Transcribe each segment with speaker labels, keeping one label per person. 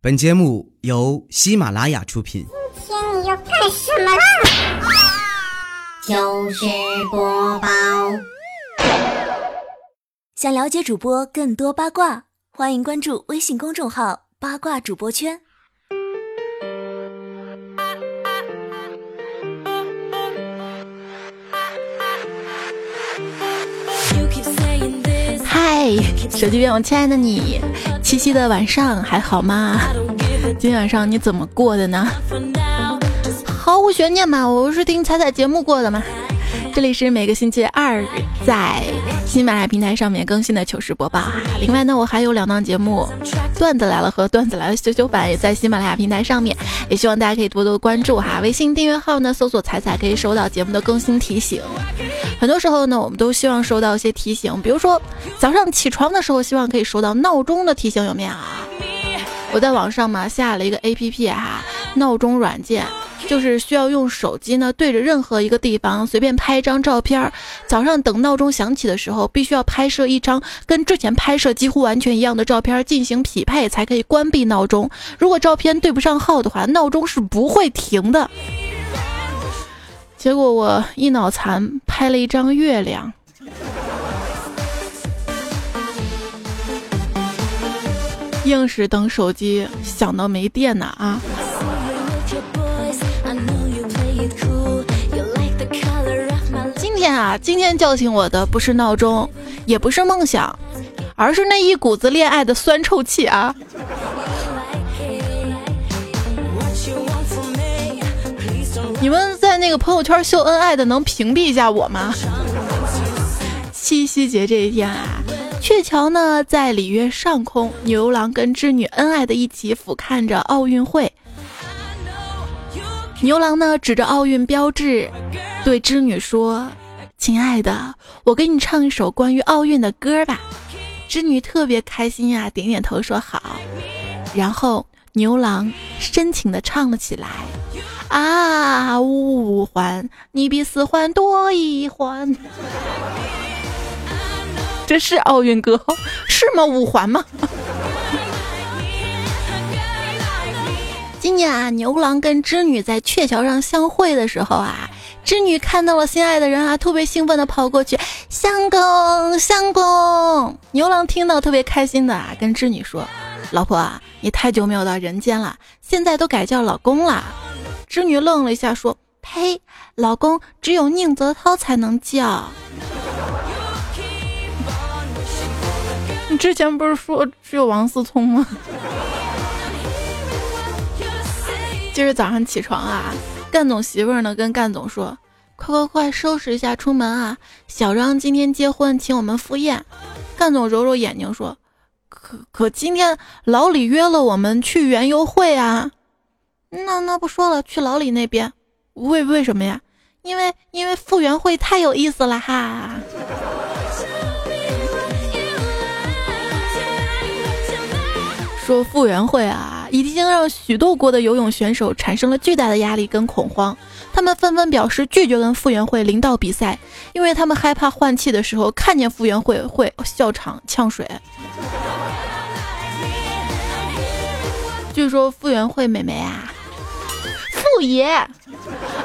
Speaker 1: 本节目由喜马拉雅出品。
Speaker 2: 今天你要干什么啦？
Speaker 3: 就是播报。
Speaker 4: 想了解主播更多八卦，欢迎关注微信公众号“八卦主播圈”。
Speaker 5: 嗨，手机边我亲爱的你，七夕的晚上还好吗？今晚上你怎么过的呢？毫无悬念嘛，我是听彩彩节目过的嘛。这里是每个星期二在喜马拉雅平台上面更新的糗事播报。另外呢，我还有两档节目，《段子来了》和《段子来了》修修版也在喜马拉雅平台上面，也希望大家可以多多关注哈。微信订阅号呢，搜索“彩彩”可以收到节目的更新提醒。很多时候呢，我们都希望收到一些提醒，比如说早上起床的时候，希望可以收到闹钟的提醒，有没有啊？我在网上嘛下了一个 A P P 哈，闹钟软件，就是需要用手机呢对着任何一个地方随便拍一张照片，早上等闹钟响起的时候，必须要拍摄一张跟之前拍摄几乎完全一样的照片进行匹配，才可以关闭闹钟。如果照片对不上号的话，闹钟是不会停的。结果我一脑残拍了一张月亮，硬是等手机响到没电呢啊！天啊，今天叫醒我的不是闹钟，也不是梦想，而是那一股子恋爱的酸臭气啊！你们在那个朋友圈秀恩爱的，能屏蔽一下我吗？七夕节这一天啊，鹊桥呢在里约上空，牛郎跟织女恩爱的一起俯瞰着奥运会。牛郎呢指着奥运标志，对织女说：“亲爱的，我给你唱一首关于奥运的歌吧。”织女特别开心呀，点点头说好。然后牛郎深情地唱了起来。啊，五环，你比四环多一环。这是奥运歌是吗？五环吗？今年啊，牛郎跟织女在鹊桥上相会的时候啊，织女看到了心爱的人啊，特别兴奋的跑过去，相公，相公。牛郎听到特别开心的啊，跟织女说：“老婆啊，你太久没有到人间了，现在都改叫老公了。”织女愣了一下，说：“呸，老公只有宁泽涛才能叫。你之前不是说只有王思聪吗？”今儿早上起床啊，干总媳妇儿呢跟干总说：“快快快，收拾一下出门啊！小张今天结婚，请我们赴宴。”干总揉揉眼睛说：“可可今天老李约了我们去园游会啊。”那那不说了，去老李那边，为为什么呀？因为因为复原会太有意思了哈。说复原会啊，已经让许多国的游泳选手产生了巨大的压力跟恐慌，他们纷纷表示拒绝跟傅园慧领导比赛，因为他们害怕换气的时候看见傅园慧会笑场呛水。据说傅园慧美眉啊。傅爷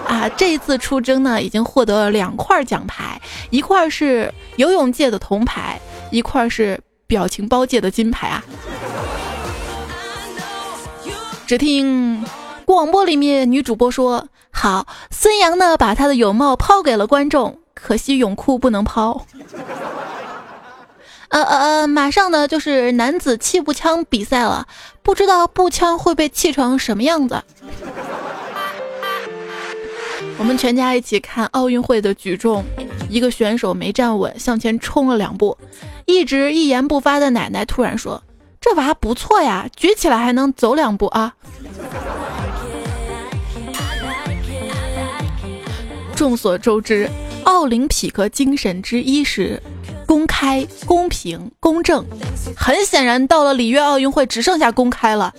Speaker 5: 啊，这一次出征呢，已经获得了两块奖牌，一块是游泳界的铜牌，一块是表情包界的金牌啊！只听广播里面女主播说：“好，孙杨呢，把他的泳帽抛给了观众，可惜泳裤不能抛。”呃呃呃，马上呢就是男子气步枪比赛了，不知道步枪会被气成什么样子。我们全家一起看奥运会的举重，一个选手没站稳，向前冲了两步，一直一言不发的奶奶突然说：“这娃不错呀，举起来还能走两步啊！”众所周知，奥林匹克精神之一是公开、公平、公正。很显然，到了里约奥运会，只剩下公开了。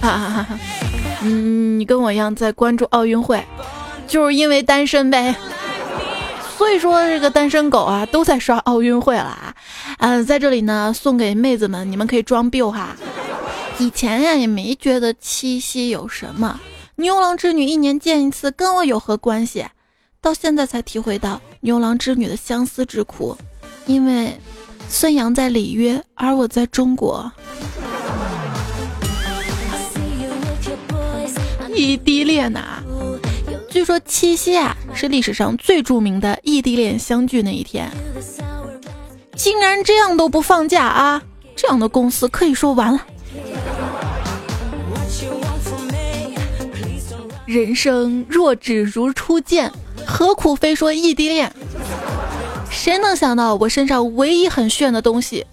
Speaker 5: 啊，嗯，你跟我一样在关注奥运会，就是因为单身呗。所以说这个单身狗啊，都在刷奥运会了啊。嗯，在这里呢，送给妹子们，你们可以装逼哈。以前呀，也没觉得七夕有什么，牛郎织女一年见一次，跟我有何关系？到现在才体会到牛郎织女的相思之苦，因为孙杨在里约，而我在中国。异地恋呐，据说七夕啊是历史上最著名的异地恋相聚那一天。竟然这样都不放假啊！这样的公司可以说完了。人生若只如初见，何苦非说异地恋？谁能想到我身上唯一很炫的东西，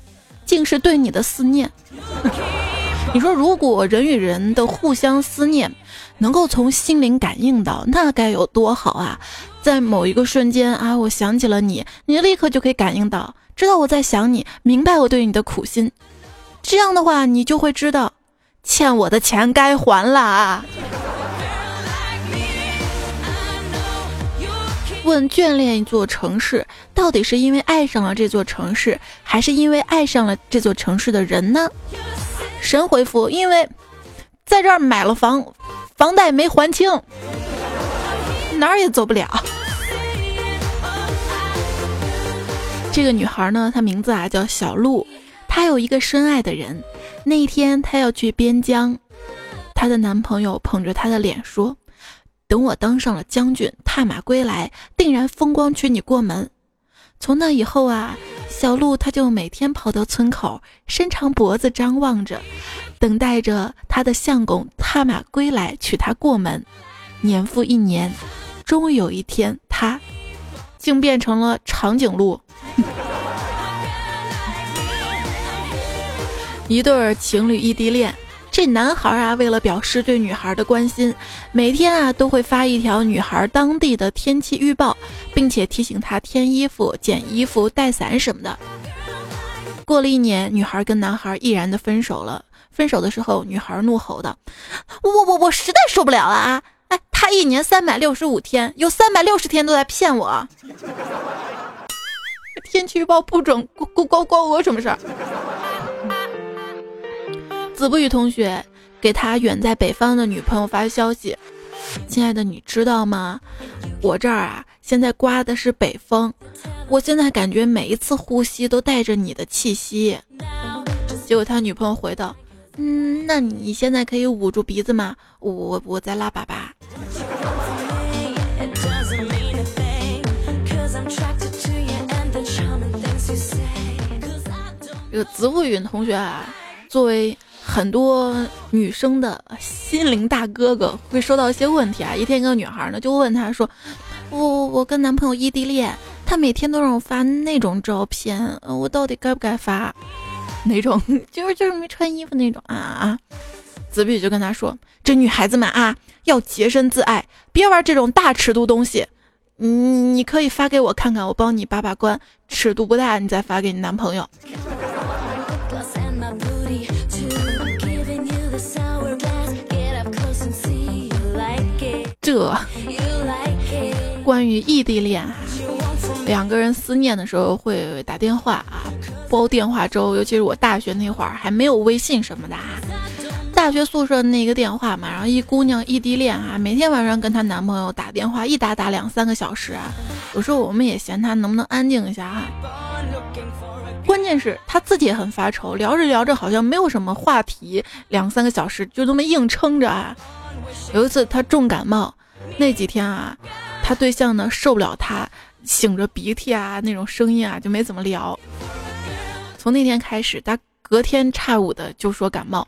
Speaker 5: 竟是对你的思念？你说，如果人与人的互相思念能够从心灵感应到，那该有多好啊！在某一个瞬间啊，我想起了你，你立刻就可以感应到，知道我在想你，明白我对你的苦心。这样的话，你就会知道，欠我的钱该还了啊！问眷恋一座城市，到底是因为爱上了这座城市，还是因为爱上了这座城市的人呢？神回复：因为在这儿买了房，房贷没还清，哪儿也走不了。这个女孩呢，她名字啊叫小鹿，她有一个深爱的人。那一天，她要去边疆，她的男朋友捧着她的脸说：“等我当上了将军，踏马归来，定然风光娶你过门。”从那以后啊。小鹿，它就每天跑到村口，伸长脖子张望着，等待着它的相公踏马归来娶她过门。年复一年，终于有一天，他竟变成了长颈鹿。一对儿情侣异地恋。这男孩啊，为了表示对女孩的关心，每天啊都会发一条女孩当地的天气预报，并且提醒她添衣服、捡衣服、带伞什么的。过了一年，女孩跟男孩毅然的分手了。分手的时候，女孩怒吼道：“我我我实在受不了了啊！哎，他一年三百六十五天，有三百六十天都在骗我。天气预报不准，关关关我什么事儿？”子不语同学给他远在北方的女朋友发消息：“亲爱的，你知道吗？我这儿啊，现在刮的是北风，我现在感觉每一次呼吸都带着你的气息。”结果他女朋友回道：“嗯，那你现在可以捂住鼻子吗？我我我在拉粑粑。”这个子不语同学啊，作为。很多女生的心灵大哥哥会收到一些问题啊。一天，一个女孩呢就问他说：“我我我跟男朋友异地恋，他每天都让我发那种照片，我到底该不该发？哪种？就是就是没穿衣服那种啊啊！”子比就跟他说：“这女孩子们啊，要洁身自爱，别玩这种大尺度东西。你你可以发给我看看，我帮你把把关，尺度不大，你再发给你男朋友。”这关于异地恋，两个人思念的时候会打电话啊，煲电话粥。尤其是我大学那会儿还没有微信什么的啊，大学宿舍那个电话嘛，然后一姑娘异地恋啊，每天晚上跟她男朋友打电话，一打打两三个小时啊。有时候我们也嫌她能不能安静一下哈。关键是她自己也很发愁，聊着聊着好像没有什么话题，两三个小时就这么硬撑着啊。有一次她重感冒。那几天啊，他对象呢受不了他擤着鼻涕啊那种声音啊，就没怎么聊。从那天开始，他隔天差五的就说感冒。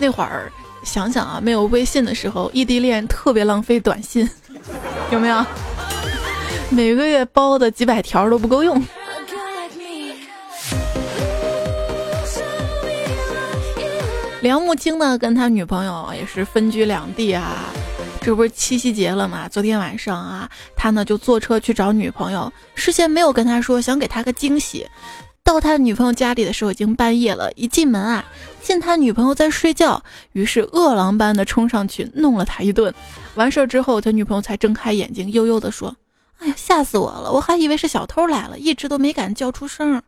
Speaker 5: 那会儿想想啊，没有微信的时候，异地恋特别浪费短信，有没有？每个月包的几百条都不够用。梁木青呢，跟他女朋友也是分居两地啊。这不是七夕节了吗？昨天晚上啊，他呢就坐车去找女朋友，事先没有跟他说，想给他个惊喜。到他女朋友家里的时候已经半夜了，一进门啊，见他女朋友在睡觉，于是饿狼般的冲上去弄了他一顿。完事儿之后，他女朋友才睁开眼睛，悠悠的说：“哎呀，吓死我了！我还以为是小偷来了，一直都没敢叫出声。”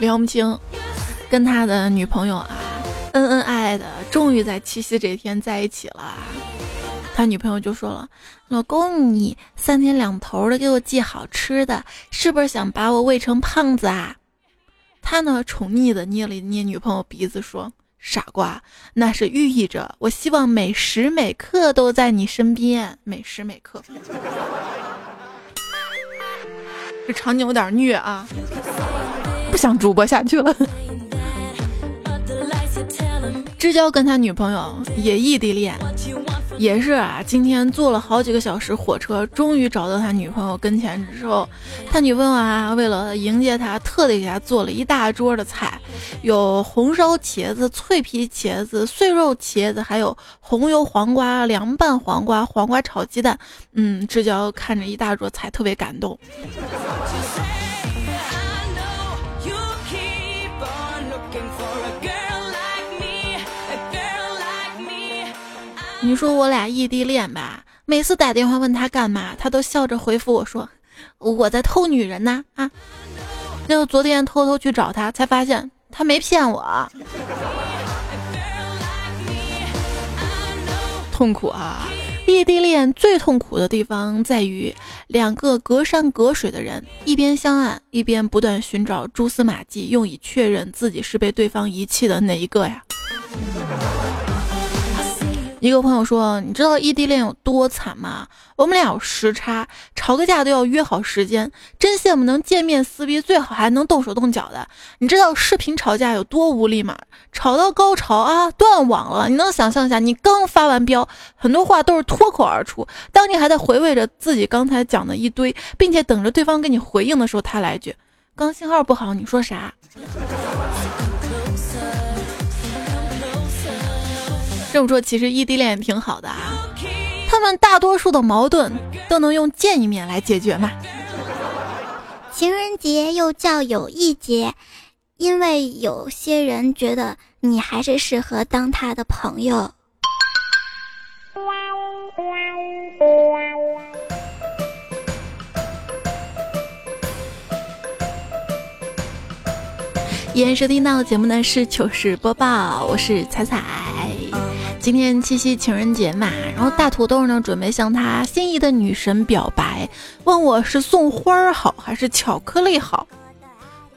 Speaker 5: 梁不清跟他的女朋友啊，恩恩爱爱的，终于在七夕这天在一起了。他女朋友就说了：“老公，你三天两头的给我寄好吃的，是不是想把我喂成胖子啊？”他呢，宠溺的捏了捏女朋友鼻子，说：“傻瓜，那是寓意着我希望每时每刻都在你身边，每时每刻。”这场景有点虐啊。不想主播下去了。知交跟他女朋友也异地恋，也是啊。今天坐了好几个小时火车，终于找到他女朋友跟前之后，他女朋友啊，为了迎接他，特地给他做了一大桌的菜，有红烧茄子、脆皮茄子、碎肉茄子，还有红油黄瓜、凉拌黄瓜、黄瓜炒鸡蛋。嗯，知交看着一大桌菜，特别感动。你说我俩异地恋吧，每次打电话问他干嘛，他都笑着回复我说：“我在偷女人呢。”啊，那个昨天偷偷去找他，才发现他没骗我。痛苦啊！异地恋最痛苦的地方在于，两个隔山隔水的人，一边相爱，一边不断寻找蛛丝马迹，用以确认自己是被对方遗弃的哪一个呀？一个朋友说：“你知道异地恋有多惨吗？我们俩有时差，吵个架都要约好时间，真羡慕能见面撕逼，最好还能动手动脚的。你知道视频吵架有多无力吗？吵到高潮啊，断网了。你能想象一下，你刚发完飙，很多话都是脱口而出，当你还在回味着自己刚才讲的一堆，并且等着对方给你回应的时候，他来一句：刚信号不好，你说啥？”这么说，其实异地恋也挺好的啊。他们大多数的矛盾都能用见一面来解决嘛。
Speaker 2: 情人节又叫友谊节，因为有些人觉得你还是适合当他的朋友。
Speaker 5: 依然收听到的节目呢是糗事播报，我是彩彩。今天七夕情人节嘛，然后大土豆呢准备向他心仪的女神表白，问我是送花儿好还是巧克力好？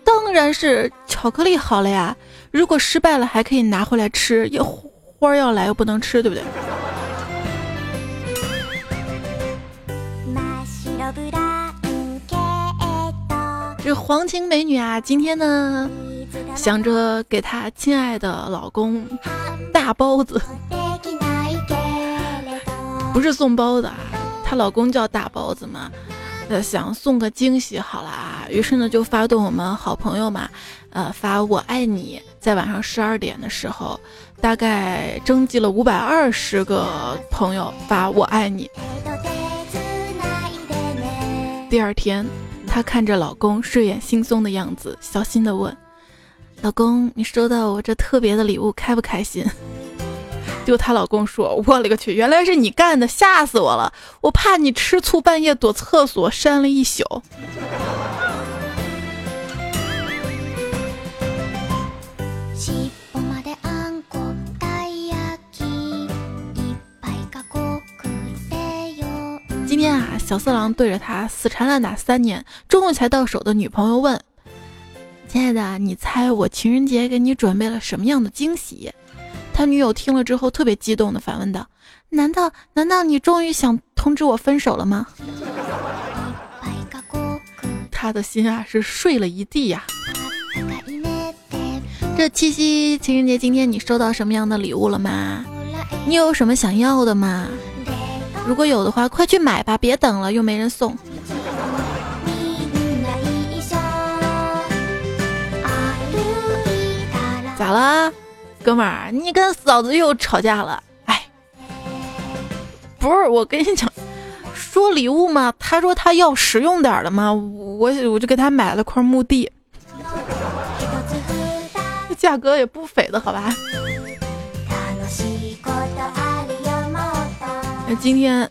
Speaker 5: 当然是巧克力好了呀！如果失败了还可以拿回来吃，要花儿要来又不能吃，对不对？这黄情美女啊，今天呢想着给她亲爱的老公大包子。不是送包子啊，她老公叫大包子嘛，呃，想送个惊喜，好啦，于是呢就发动我们好朋友嘛，呃，发我爱你，在晚上十二点的时候，大概征集了五百二十个朋友发我爱你。第二天，她看着老公睡眼惺忪的样子，小心的问：“老公，你收到我这特别的礼物，开不开心？” 就她老公说：“我勒个去，原来是你干的，吓死我了！我怕你吃醋，半夜躲厕所扇了一宿。”今天啊，小色狼对着他死缠烂打三年，终于才到手的女朋友问：“亲爱的，你猜我情人节给你准备了什么样的惊喜？”他女友听了之后，特别激动的反问道：“难道难道你终于想通知我分手了吗？”他的心啊是碎了一地呀。这七夕情人节今天你收到什么样的礼物了吗？你有什么想要的吗？如果有的话，快去买吧，别等了，又没人送。咋了？哥们儿，你跟嫂子又吵架了？哎，不是，我跟你讲，说礼物嘛，他说他要实用点的嘛，我我就给他买了块墓地，价格也不菲的好吧？那今天。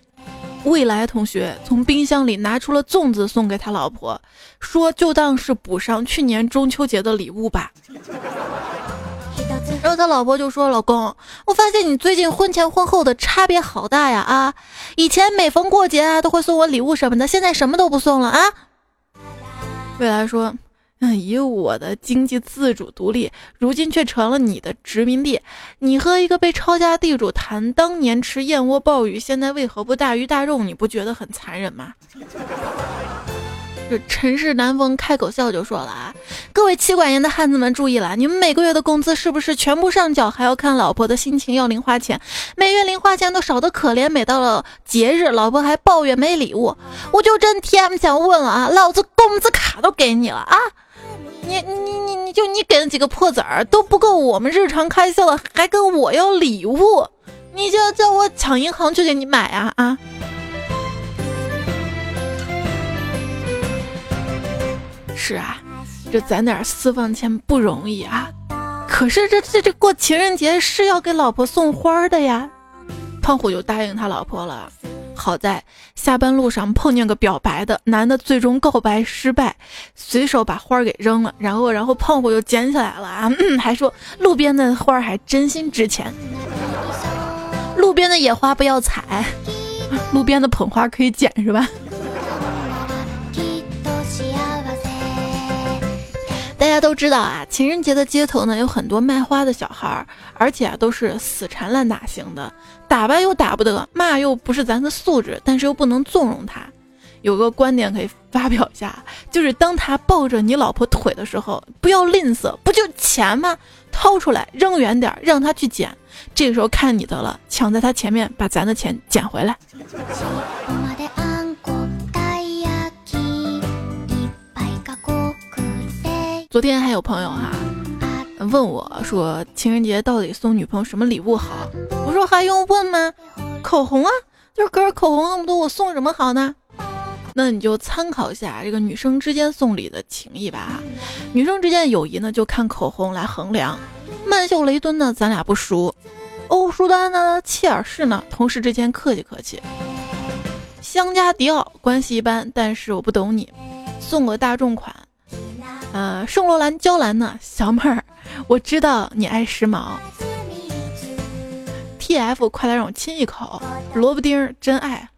Speaker 5: 未来同学从冰箱里拿出了粽子送给他老婆，说就当是补上去年中秋节的礼物吧。然后他老婆就说：“老公，我发现你最近婚前婚后的差别好大呀！啊，以前每逢过节啊都会送我礼物什么的，现在什么都不送了啊。”未来说。嗯，以我的经济自主独立，如今却成了你的殖民地。你和一个被抄家地主谈当年吃燕窝鲍鱼，现在为何不大鱼大肉？你不觉得很残忍吗？这尘世难逢开口笑就说了啊，各位妻管严的汉子们注意了，你们每个月的工资是不是全部上缴？还要看老婆的心情要零花钱，每月零花钱都少得可怜。每到了节日，老婆还抱怨没礼物。我就真 T M 想问了啊，老子工资卡都给你了啊！你你你你就你给的几个破子儿都不够我们日常开销了，还跟我要礼物？你就叫我抢银行去给你买啊啊！是啊，这攒点私房钱不容易啊。可是这这这过情人节是要给老婆送花的呀。胖虎就答应他老婆了。好在下班路上碰见个表白的男的，最终告白失败，随手把花给扔了。然后，然后胖虎就捡起来了啊，还说路边的花还真心值钱，路边的野花不要采，路边的捧花可以捡是吧？大家都知道啊，情人节的街头呢有很多卖花的小孩儿，而且啊都是死缠烂打型的，打吧又打不得，骂又不是咱的素质，但是又不能纵容他。有个观点可以发表一下，就是当他抱着你老婆腿的时候，不要吝啬，不就钱吗？掏出来扔远点，让他去捡。这个时候看你的了，抢在他前面把咱的钱捡回来。昨天还有朋友哈问我说情人节到底送女朋友什么礼物好？我说还用问吗？口红啊，就是根口红那么多，我送什么好呢？那你就参考一下这个女生之间送礼的情谊吧。女生之间友谊呢，就看口红来衡量。曼秀雷敦呢，咱俩不熟；欧舒丹呢，切尔氏呢，同事之间客气客气。香加迪奥关系一般，但是我不懂你，送个大众款。呃，圣罗兰娇兰呢，小妹儿，我知道你爱时髦。T F，快来让我亲一口，萝卜丁真爱。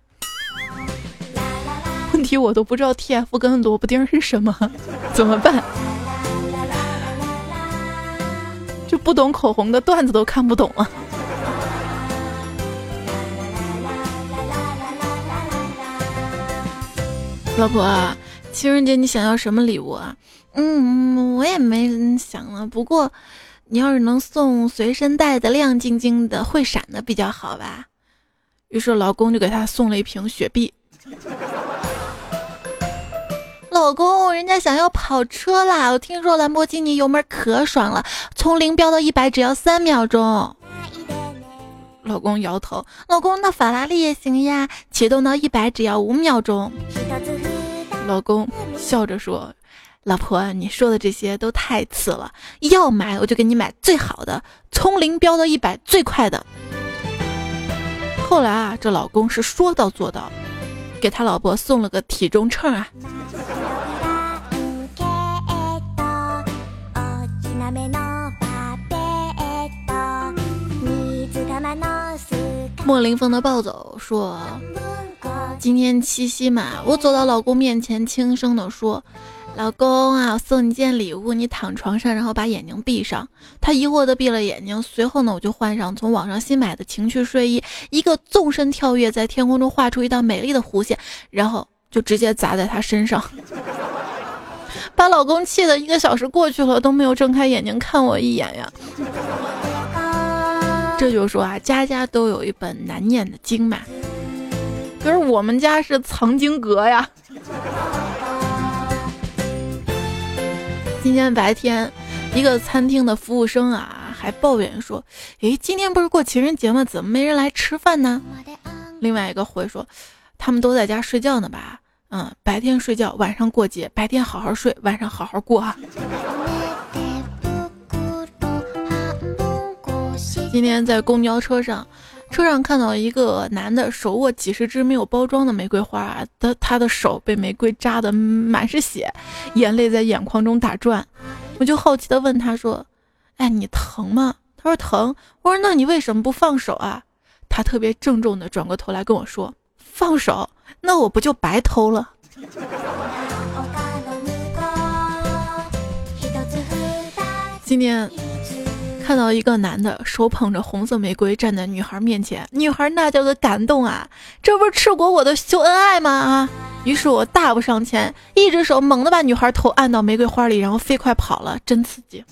Speaker 5: 问题我都不知道 T F 跟萝卜丁是什么，怎么办？就不懂口红的段子都看不懂了。老婆，情人节你想要什么礼物啊？嗯，我也没想了。不过，你要是能送随身带的亮晶晶的、会闪的比较好吧。于是老公就给她送了一瓶雪碧。老公，人家想要跑车啦！我听说兰博基尼油门可爽了，从零飙到一百只要三秒钟。老公摇头。老公，那法拉利也行呀，启动到一百只要五秒钟。老公笑着说。老婆，你说的这些都太次了，要买我就给你买最好的，从零飙到一百最快的。后来啊，这老公是说到做到，给他老婆送了个体重秤啊。莫林峰的暴走说：“今天七夕嘛，我走到老公面前，轻声的说。”老公啊，我送你件礼物，你躺床上，然后把眼睛闭上。他疑惑的闭了眼睛，随后呢，我就换上从网上新买的情趣睡衣，一个纵身跳跃，在天空中画出一道美丽的弧线，然后就直接砸在他身上，把老公气的一个小时过去了都没有睁开眼睛看我一眼呀。这就说啊，家家都有一本难念的经嘛，可是我们家是藏经阁呀。今天白天，一个餐厅的服务生啊，还抱怨说：“诶，今天不是过情人节吗？怎么没人来吃饭呢？”另外一个回说，他们都在家睡觉呢吧？嗯，白天睡觉，晚上过节；白天好好睡，晚上好好过啊。今天在公交车上，车上看到一个男的手握几十支没有包装的玫瑰花，他他的手被玫瑰扎的满是血，眼泪在眼眶中打转。我就好奇的问他说：“哎，你疼吗？”他说：“疼。”我说：“那你为什么不放手啊？”他特别郑重的转过头来跟我说：“放手，那我不就白偷了？”今天。看到一个男的手捧着红色玫瑰站在女孩面前，女孩那叫个感动啊！这不是赤果果的秀恩爱吗？啊！于是我大步上前，一只手猛地把女孩头按到玫瑰花里，然后飞快跑了，真刺激。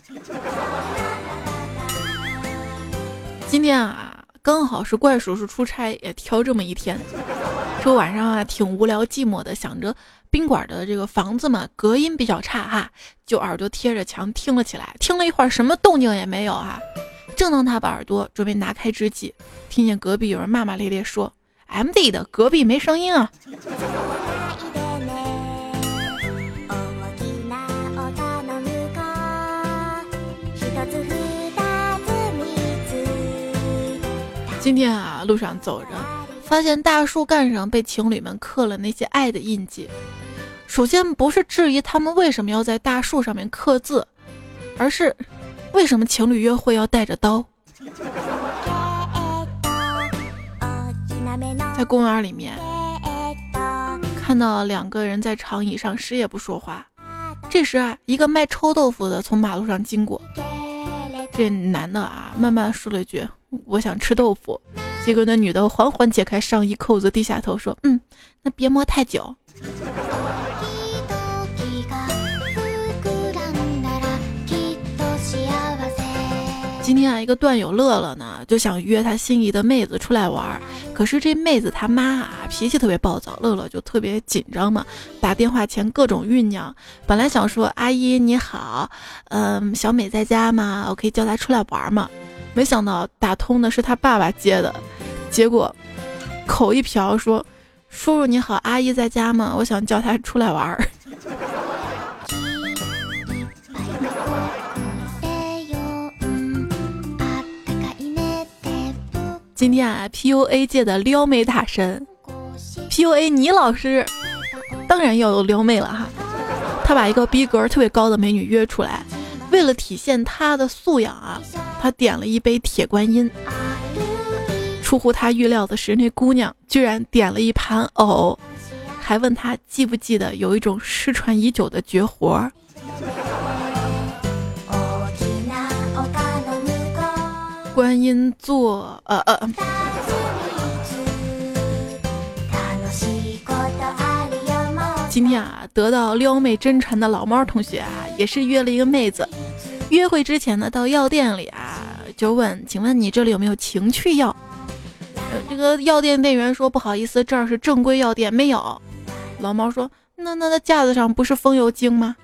Speaker 5: 今天啊，刚好是怪叔叔出差，也挑这么一天。说晚上啊，挺无聊寂寞的，想着。宾馆的这个房子嘛，隔音比较差哈，就耳朵贴着墙听了起来。听了一会儿，什么动静也没有哈。正当他把耳朵准备拿开之际，听见隔壁有人骂骂咧咧说：“M D 的隔壁没声音啊！”今天啊，路上走着，发现大树干上被情侣们刻了那些爱的印记。首先不是质疑他们为什么要在大树上面刻字，而是为什么情侣约会要带着刀？在公园里面看到两个人在长椅上谁也不说话，这时啊，一个卖臭豆腐的从马路上经过，这男的啊慢慢说了一句：“我想吃豆腐。”结果那女的缓缓解开上衣扣子，低下头说：“嗯，那别摸太久。”今天啊，一个段友乐乐呢，就想约他心仪的妹子出来玩，可是这妹子他妈啊脾气特别暴躁，乐乐就特别紧张嘛，打电话前各种酝酿。本来想说阿姨你好，嗯，小美在家吗？我可以叫她出来玩吗？没想到打通的是他爸爸接的，结果口一瓢说：“叔叔你好，阿姨在家吗？我想叫她出来玩儿。”今天啊，PUA 界的撩妹大神，PUA 倪老师，当然要有撩妹了哈。他把一个逼格特别高的美女约出来，为了体现他的素养啊，他点了一杯铁观音。出乎他预料的是，那姑娘居然点了一盘藕，还问他记不记得有一种失传已久的绝活儿。观音座，呃呃。今天啊，得到撩妹真传的老猫同学啊，也是约了一个妹子。约会之前呢，到药店里啊，就问：“请问你这里有没有情趣药？”这个药店店员说：“不好意思，这儿是正规药店，没有。”老猫说：“那那那架子上不是风油精吗？”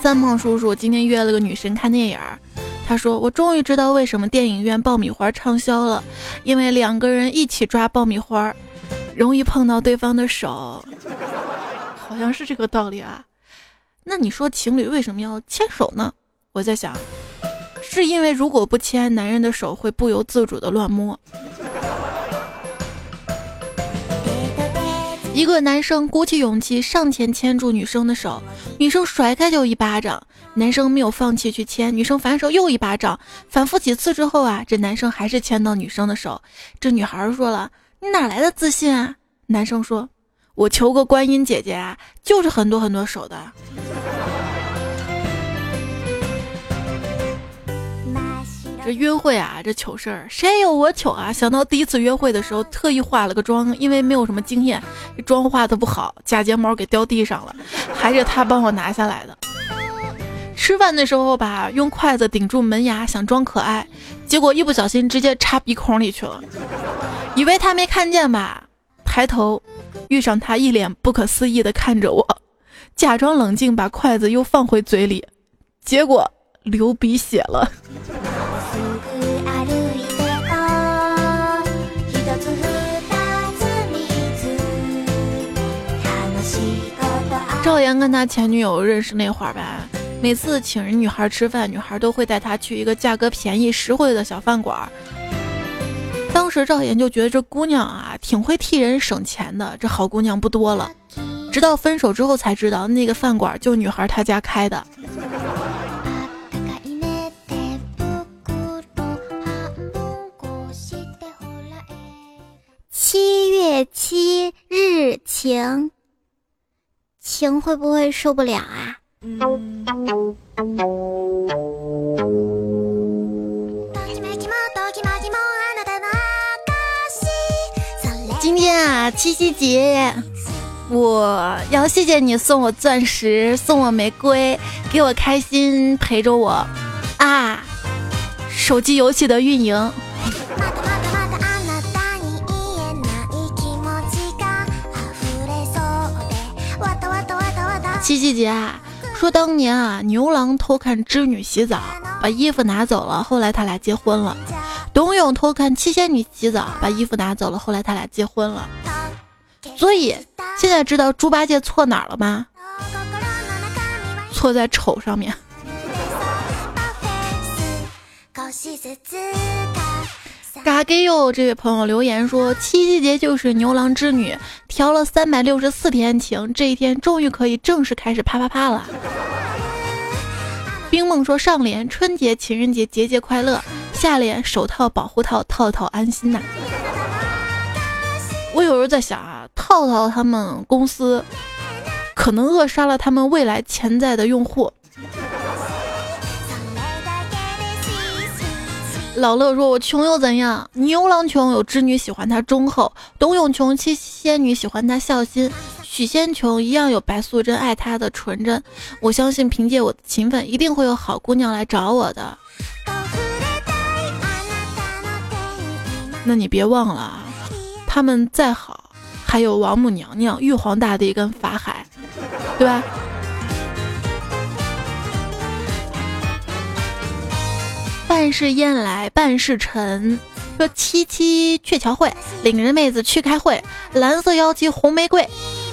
Speaker 5: 三胖叔叔今天约了个女神看电影，他说：“我终于知道为什么电影院爆米花畅销了，因为两个人一起抓爆米花，容易碰到对方的手，好像是这个道理啊。那你说情侣为什么要牵手呢？我在想，是因为如果不牵，男人的手会不由自主的乱摸。”一个男生鼓起勇气上前牵住女生的手，女生甩开就一巴掌。男生没有放弃去牵，女生反手又一巴掌。反复几次之后啊，这男生还是牵到女生的手。这女孩说了：“你哪来的自信啊？”男生说：“我求个观音姐姐啊，就是很多很多手的。”这约会啊，这糗事儿谁有我糗啊！想到第一次约会的时候，特意化了个妆，因为没有什么经验，妆化的不好，假睫毛给掉地上了，还是他帮我拿下来的。吃饭的时候吧，用筷子顶住门牙想装可爱，结果一不小心直接插鼻孔里去了，以为他没看见吧？抬头，遇上他一脸不可思议的看着我，假装冷静把筷子又放回嘴里，结果。流鼻血了。赵岩跟他前女友认识那会儿吧，每次请人女孩吃饭，女孩都会带他去一个价格便宜、实惠的小饭馆。当时赵岩就觉得这姑娘啊，挺会替人省钱的，这好姑娘不多了。直到分手之后才知道，那个饭馆就女孩她家开的。
Speaker 2: 七月七日晴。晴会不会受不了啊？
Speaker 5: 今天啊，七夕节，我要谢谢你送我钻石，送我玫瑰，给我开心，陪着我啊！手机游戏的运营。七夕节啊，说当年啊，牛郎偷看织女洗澡，把衣服拿走了，后来他俩结婚了。董永偷看七仙女洗澡，把衣服拿走了，后来他俩结婚了。所以现在知道猪八戒错哪儿了吗？错在丑上面。嘎给哟！这位朋友留言说，七夕节就是牛郎织女调了三百六十四天情，这一天终于可以正式开始啪啪啪了。冰梦说，上联春节情人节节节快乐，下联手套保护套套套安心呐。我有时候在想啊，套套他们公司可能扼杀了他们未来潜在的用户。老乐说：“我穷又怎样？牛郎穷有织女喜欢他忠厚，董永穷七仙女喜欢他孝心，许仙穷一样有白素贞爱他的纯真。我相信凭借我的勤奋，一定会有好姑娘来找我的。那你别忘了，他们再好，还有王母娘娘、玉皇大帝跟法海，对吧？”半是燕来半是尘，说七七鹊桥会，领着妹子去开会，蓝色妖姬红玫瑰，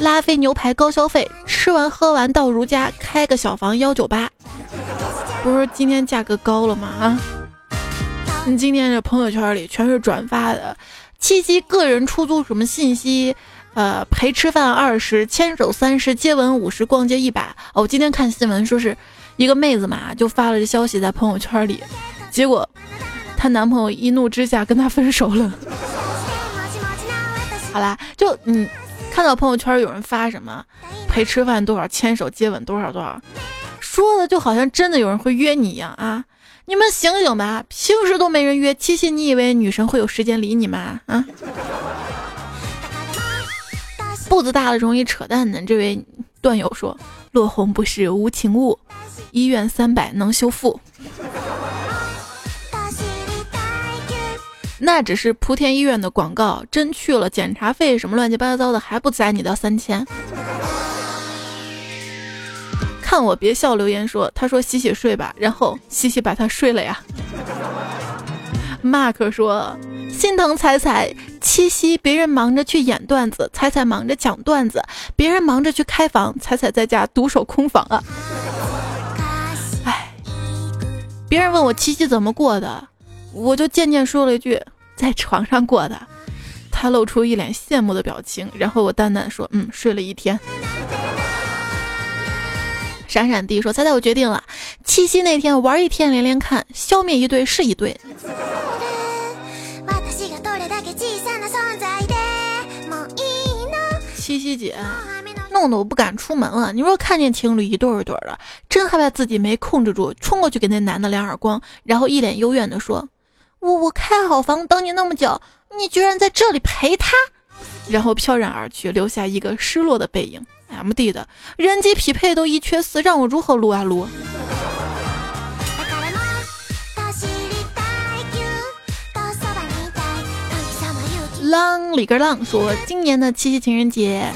Speaker 5: 拉菲牛排高消费，吃完喝完到如家，开个小房幺九八，不是今天价格高了吗？啊，你今天这朋友圈里全是转发的，七夕个人出租什么信息？呃，陪吃饭二十，牵手三十，接吻五十，逛街一百。哦，我今天看新闻说是一个妹子嘛，就发了这消息在朋友圈里。结果，她男朋友一怒之下跟她分手了。好啦，就你看到朋友圈有人发什么陪吃饭多少，牵手接吻多少多少，说的就好像真的有人会约你一样啊！你们醒醒吧，平时都没人约，七夕你以为女神会有时间理你吗？啊！步子大了容易扯淡呢。这位段友说：“落红不是无情物，医院三百能修复。”那只是莆田医院的广告，真去了检查费什么乱七八糟的还不宰你到三千。看我别笑，留言说他说洗洗睡吧，然后洗洗把他睡了呀。Mark 说心疼彩彩，七夕别人忙着去演段子，彩彩忙着讲段子，别人忙着去开房，彩彩在家独守空房啊。哎，别人问我七夕怎么过的，我就渐渐说了一句。在床上过的，他露出一脸羡慕的表情，然后我淡淡说：“嗯，睡了一天。”闪闪地说：“猜猜我决定了，七夕那天玩一天连连看，消灭一对是一对。”七夕节弄得我不敢出门了。你说看见情侣一对一对的，真害怕自己没控制住，冲过去给那男的两耳光，然后一脸幽怨的说。我我开好房等你那么久，你居然在这里陪他，然后飘然而去，留下一个失落的背影。M D 的人机匹配都一缺四，让我如何撸啊撸？浪里个浪说，今年的七夕情人节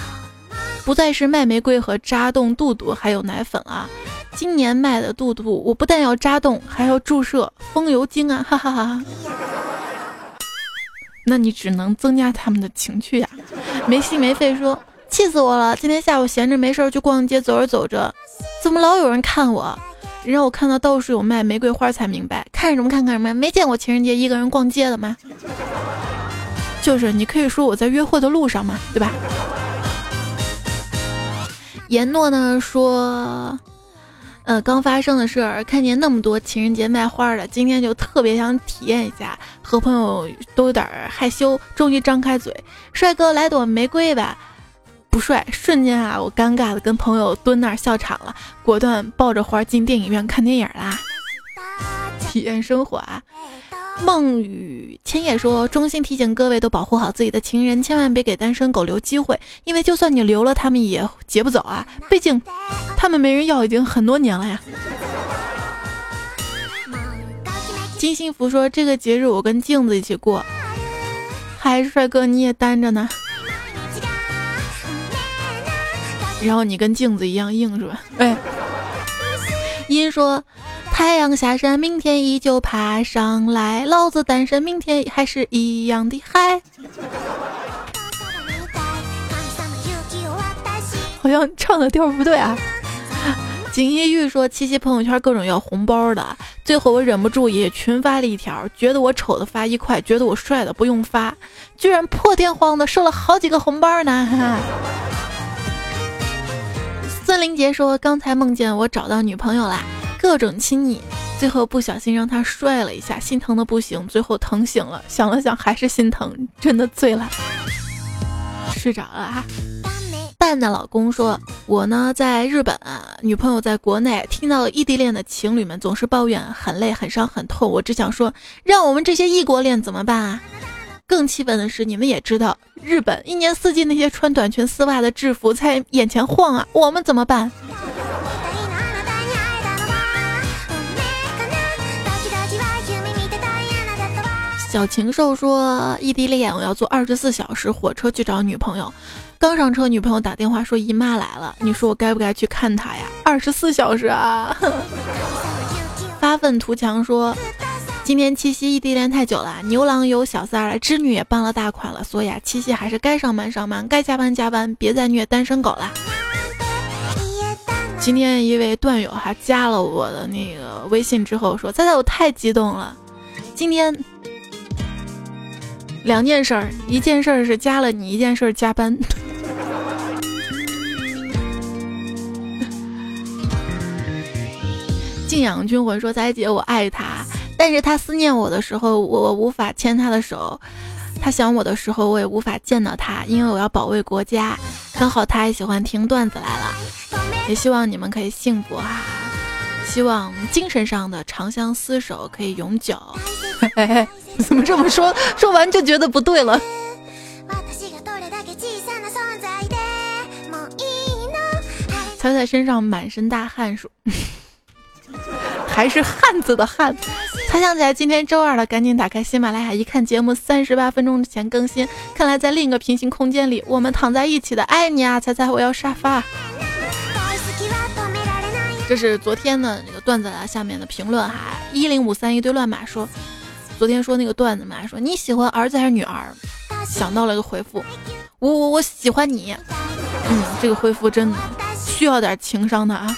Speaker 5: 不再是卖玫瑰和扎洞肚肚，还有奶粉啊。今年卖的肚肚，我不但要扎洞，还要注射风油精啊！哈哈哈哈。那你只能增加他们的情趣呀。没心没肺说，气死我了！今天下午闲着没事儿去逛街，走着走着，怎么老有人看我？让我看到到处有卖玫瑰花，才明白看什么看看什么，没见过情人节一个人逛街的吗？就是你可以说我在约会的路上嘛，对吧？言诺呢说，呃，刚发生的事儿，看见那么多情人节卖花的，今天就特别想体验一下，和朋友都有点害羞，终于张开嘴，帅哥来朵玫瑰吧。不帅，瞬间啊，我尴尬的跟朋友蹲那儿笑场了，果断抱着花进电影院看电影啦，体验生活啊。梦雨千叶说：“衷心提醒各位都保护好自己的情人，千万别给单身狗留机会，因为就算你留了，他们也劫不走啊，毕竟他们没人要已经很多年了呀。”金幸福说：“这个节日我跟镜子一起过，还是帅哥你也单着呢。”然后你跟镜子一样硬是吧？哎，音说太阳下山，明天依旧爬上来，老子单身，明天还是一样的嗨。好像唱的调不对啊。锦衣玉说七夕朋友圈各种要红包的，最后我忍不住也群发了一条，觉得我丑的发一块，觉得我帅的不用发，居然破天荒的收了好几个红包呢。哈孙林杰说：“刚才梦见我找到女朋友啦，各种亲昵，最后不小心让他摔了一下，心疼的不行，最后疼醒了，想了想还是心疼，真的醉了，睡着了啊。”蛋蛋老公说：“我呢在日本，女朋友在国内，听到异地恋的情侣们总是抱怨很累、很伤、很痛，我只想说，让我们这些异国恋怎么办啊？”更气愤的是，你们也知道，日本一年四季那些穿短裙丝袜的制服在眼前晃啊，我们怎么办？小禽兽说，异地恋我要坐二十四小时火车去找女朋友，刚上车，女朋友打电话说姨妈来了，你说我该不该去看她呀？二十四小时啊！发愤图强说。今天七夕异地恋太久了，牛郎有小三了，织女也傍了大款了，所以啊，七夕还是该上班上班，该加班加班，别再虐单身狗了。今天一位段友还加了我的那个微信之后说：“猜猜我太激动了，今天两件事儿，一件事儿是加了你，一件事儿加班。”敬仰军魂说：“彩姐，我爱他。”但是他思念我的时候，我无法牵他的手；他想我的时候，我也无法见到他，因为我要保卫国家。刚好他也喜欢听段子来了，也希望你们可以幸福哈，希望精神上的长相厮守可以永久。怎么这么说？说完就觉得不对了。彩彩身上满身大汗，说。还是汉子的汉，才想起来今天周二了，赶紧打开喜马拉雅一看节目，三十八分钟之前更新，看来在另一个平行空间里，我们躺在一起的，爱你啊，猜猜我要沙发。这是昨天的那个段子啊，下面的评论哈，一零五三一堆乱码说，昨天说那个段子嘛，说你喜欢儿子还是女儿？想到了个回复，我我我喜欢你，嗯，这个回复真的需要点情商的啊。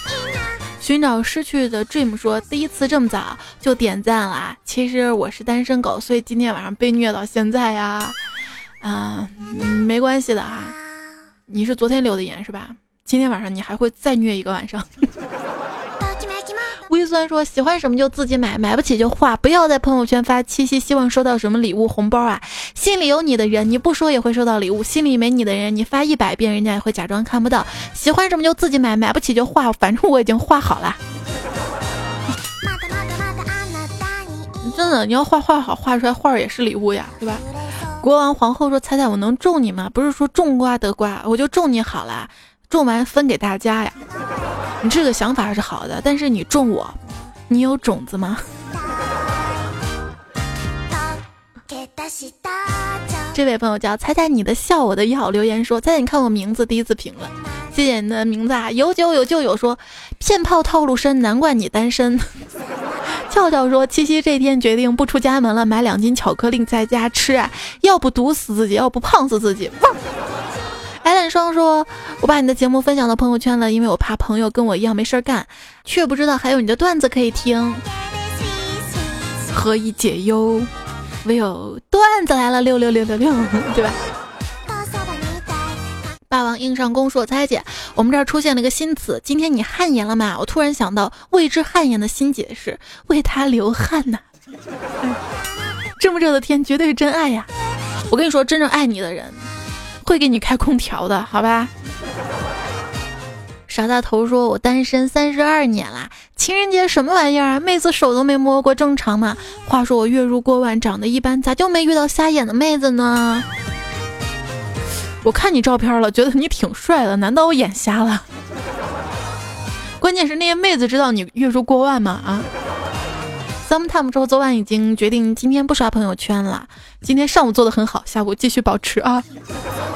Speaker 5: 寻找失去的 Dream 说：“第一次这么早就点赞了，其实我是单身狗，所以今天晚上被虐到现在呀。啊，没关系的啊，你是昨天留的言是吧？今天晚上你还会再虐一个晚上。”微酸说：“喜欢什么就自己买，买不起就画，不要在朋友圈发七夕希望收到什么礼物红包啊！心里有你的人，你不说也会收到礼物；心里没你的人，你发一百遍，人家也会假装看不到。喜欢什么就自己买，买不起就画，反正我已经画好了。真的，你要画画好，画出来画也是礼物呀，对吧？”国王皇后说：“彩彩，我能种你吗？不是说种瓜得瓜，我就种你好了，种完分给大家呀。”你这个想法是好的，但是你种我，你有种子吗？这位朋友叫猜猜你的笑我的药，留言说猜猜你看我名字第一次评论，谢谢你的名字啊，有酒有就有说骗炮套路深，难怪你单身。俏俏说七夕这天决定不出家门了，买两斤巧克力在家吃啊，要不毒死自己，要不胖死自己。艾双说：“我把你的节目分享到朋友圈了，因为我怕朋友跟我一样没事儿干，却不知道还有你的段子可以听，何以解忧？唯有段子来了，六六六六六，对吧？”霸王硬上弓说：“猜姐，我们这儿出现了一个新词，今天你汗颜了吗？我突然想到，为之汗颜的新解释，为他流汗呐。这么热的天，绝对是真爱呀！我跟你说，真正爱你的人。”会给你开空调的，好吧？傻大头说：“我单身三十二年啦，情人节什么玩意儿啊？妹子手都没摸过，正常吗？”话说我月入过万，长得一般，咋就没遇到瞎眼的妹子呢？我看你照片了，觉得你挺帅的，难道我眼瞎了？关键是那些妹子知道你月入过万吗？啊？Sometime 说昨晚已经决定今天不刷朋友圈了。今天上午做的很好，下午继续保持啊。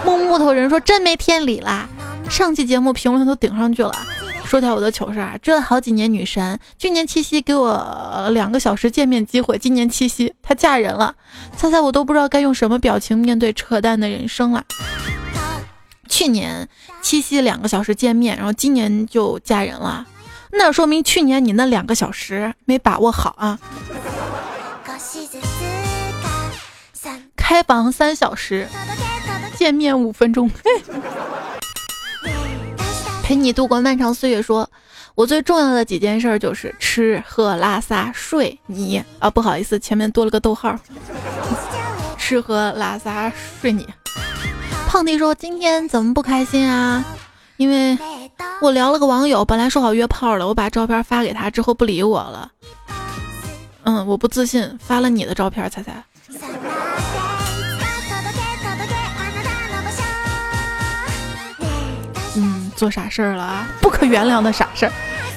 Speaker 5: 木木头人说真没天理啦！上期节目评论都顶上去了。说条我的糗事啊，追了好几年女神，去年七夕给我两个小时见面机会，今年七夕她嫁人了。猜猜我都不知道该用什么表情面对扯淡的人生了。去年七夕两个小时见面，然后今年就嫁人了。那说明去年你那两个小时没把握好啊！开房三小时，见面五分钟，陪你度过漫长岁月。说我最重要的几件事就是吃喝拉撒睡你啊，不好意思，前面多了个逗号。吃喝拉撒睡你。胖弟说今天怎么不开心啊？因为我聊了个网友，本来说好约炮了，我把照片发给他之后不理我了。嗯，我不自信，发了你的照片，猜猜。嗯，做傻事儿了啊，不可原谅的傻事儿。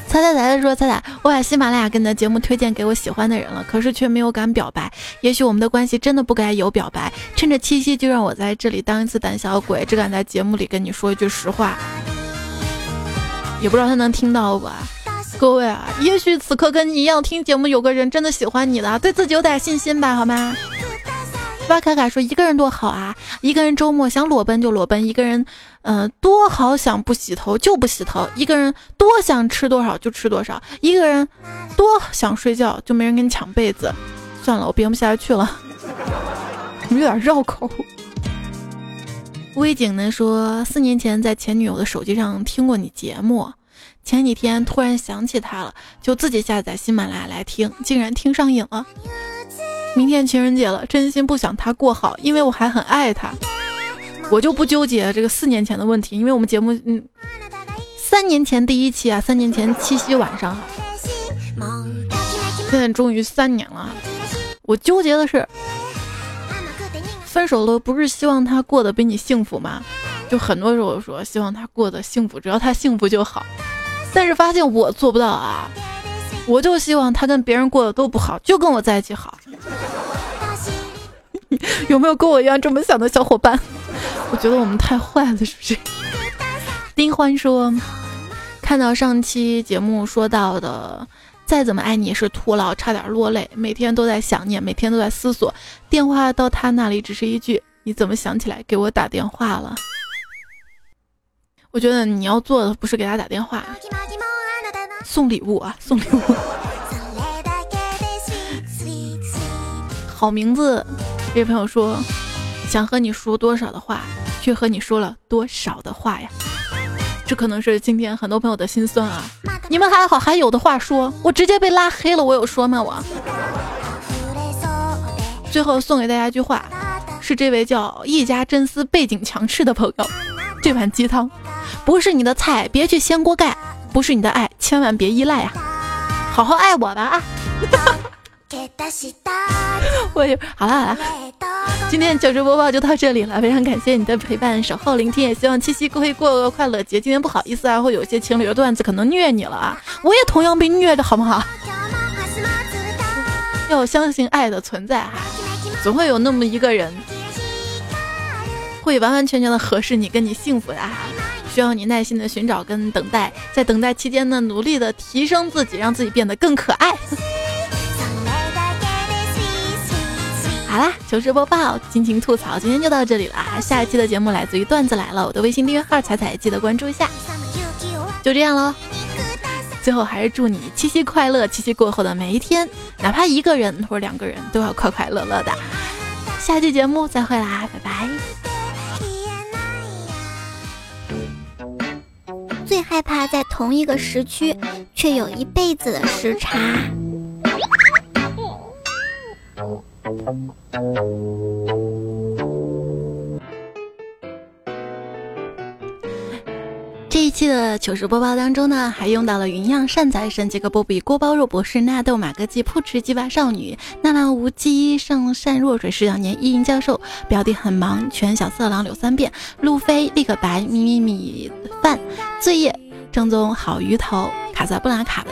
Speaker 5: 猜猜猜猜说猜猜，我把喜马拉雅跟你的节目推荐给我喜欢的人了，可是却没有敢表白。也许我们的关系真的不该有表白。趁着七夕，就让我在这里当一次胆小鬼，只敢在节目里跟你说一句实话。也不知道他能听到不？各位啊，也许此刻跟你一样听节目有个人真的喜欢你了，对自己有点信心吧，好吗？巴卡卡说：“一个人多好啊！一个人周末想裸奔就裸奔，一个人，嗯，多好想不洗头就不洗头，一个人多想吃多少就吃多少，一个人多想睡觉就没人跟你抢被子。算了，我编不下去了，有点绕口。”微景呢说：“四年前在前女友的手机上听过你节目，前几天突然想起她了，就自己下载喜马拉雅来听，竟然听上瘾了。”明天情人节了，真心不想他过好，因为我还很爱他。我就不纠结这个四年前的问题，因为我们节目嗯，三年前第一期啊，三年前七夕晚上，现在终于三年了。我纠结的是，分手了不是希望他过得比你幸福吗？就很多时候说希望他过得幸福，只要他幸福就好，但是发现我做不到啊。我就希望他跟别人过得都不好，就跟我在一起好。有没有跟我一样这么想的小伙伴？我觉得我们太坏了，是不是？丁欢说，看到上期节目说到的，再怎么爱你也是徒劳，差点落泪。每天都在想念，每天都在思索。电话到他那里只是一句：“你怎么想起来给我打电话了？”我觉得你要做的不是给他打电话。送礼物啊，送礼物！好名字，这位朋友说，想和你说多少的话，却和你说了多少的话呀？这可能是今天很多朋友的心酸啊！你们还好，还有的话说，我直接被拉黑了，我有说吗？我最后送给大家一句话，是这位叫一家真丝背景强势的朋友，这碗鸡汤不是你的菜，别去掀锅盖。不是你的爱，千万别依赖啊！好好爱我吧啊！我也好了好了，今天糗事播报就到这里了，非常感谢你的陪伴、守候、聆听，也希望七夕可以过个快乐节。今天不好意思啊，会有些情侣的段子可能虐你了啊，我也同样被虐的好不好？要相信爱的存在哈，总会有那么一个人会完完全全的合适你，跟你幸福的，需要你耐心的寻找跟等待，在等待期间呢，努力的提升自己，让自己变得更可爱。好啦，糗事播报，尽情吐槽，今天就到这里了。下一期的节目来自于段子来了，我的微信订阅号彩彩记得关注一下。就这样喽，最后还是祝你七夕快乐！七夕过后的每一天，哪怕一个人或者两个人，都要快快乐乐的。下期节目再会啦，拜拜。
Speaker 2: 最害怕在同一个时区，却有一辈子的时差。
Speaker 5: 这一期的糗事播报当中呢，还用到了云样善财神杰克波比锅包肉博士纳豆马哥鸡扑哧鸡巴少女纳兰无羁上善若水十两年伊尹教授表弟很忙全小色狼柳三变路飞立个白咪咪米饭醉夜正宗好鱼头卡萨布兰卡的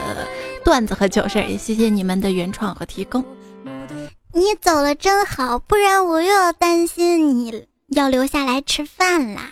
Speaker 5: 段子和糗事，也谢谢你们的原创和提供。
Speaker 2: 你走了真好，不然我又要担心你要留下来吃饭啦。